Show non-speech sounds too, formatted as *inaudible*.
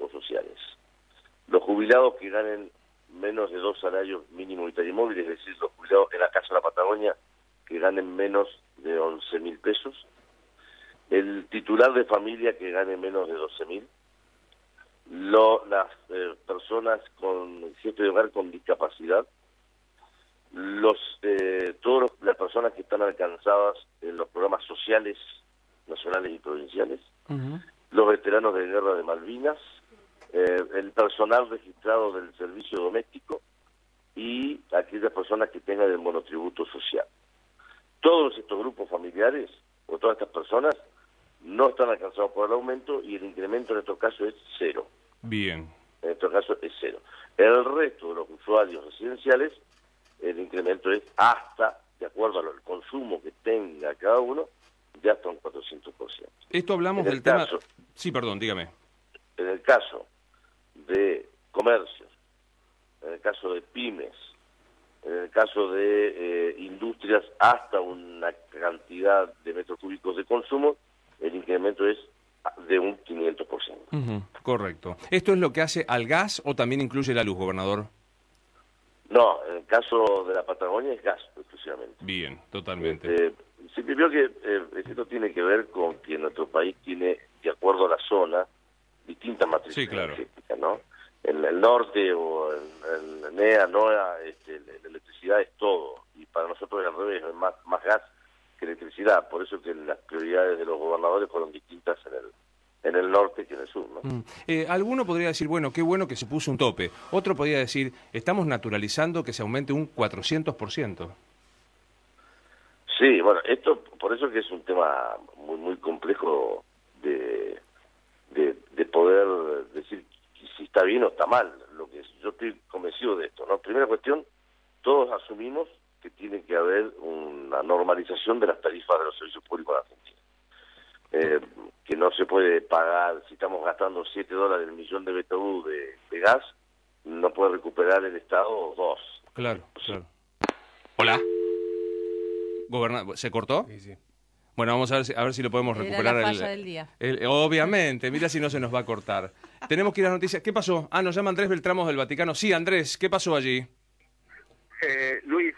o sociales. Los jubilados que ganen menos de dos salarios mínimo vital y móvil, es decir, los jubilados en la Casa de la Patagonia que ganen menos de 11 mil pesos, el titular de familia que gane menos de 12 mil, las eh, personas con jefe hogar con discapacidad, los eh, todas las personas que están alcanzadas en los programas sociales nacionales y provinciales, los veteranos de guerra de Malvinas, eh, el personal registrado del servicio doméstico y aquellas personas que tengan el monotributo social. Todos estos grupos familiares o todas estas personas no están alcanzados por el aumento y el incremento en estos casos es cero. Bien. En estos casos es cero. El resto de los usuarios residenciales, el incremento es hasta, de acuerdo al consumo que tenga cada uno, ya hasta un 400%. Esto hablamos del tema... Sí, perdón, dígame. En el caso de comercios, en el caso de pymes, en el caso de eh, industrias hasta una cantidad de metros cúbicos de consumo, el incremento es de un 500%. correcto. ¿Esto es lo que hace al gas o también incluye la luz, gobernador? No, en el caso de la Patagonia es gas exclusivamente. Bien, totalmente. Eh, sí, primero que eh, esto tiene que ver con que nuestro país tiene, de acuerdo a la zona, distintas matrices sí, claro. energéticas, ¿no? En el norte o en, el NEA, NOA, este, la electricidad es todo. Y para nosotros al revés, es más, más gas que electricidad. Por eso que las prioridades de los gobernadores fueron distintas en el, en el norte que en el sur. ¿no? Mm. Eh, alguno podría decir, bueno, qué bueno que se puso un tope. Otro podría decir, estamos naturalizando que se aumente un 400%. Sí, bueno, esto por eso que es un tema muy muy complejo de, de, poder decir si está bien o está mal. Lo que yo estoy convencido de esto. ¿no? Primera cuestión, todos asumimos que tiene que haber una normalización de las tarifas de los servicios públicos en Argentina. Eh, que no se puede pagar, si estamos gastando 7 dólares el millón de BTU de, gas, no puede recuperar el Estado dos. Claro, claro. ¿Se cortó? Sí, sí. Bueno, vamos a ver si, a ver si lo podemos recuperar. La falla del día. obviamente, mira si no se nos va a cortar. *laughs* Tenemos que ir a las noticias. ¿Qué pasó? Ah, nos llama Andrés Beltramos del Vaticano. Sí, Andrés, ¿qué pasó allí? Eh, Luis,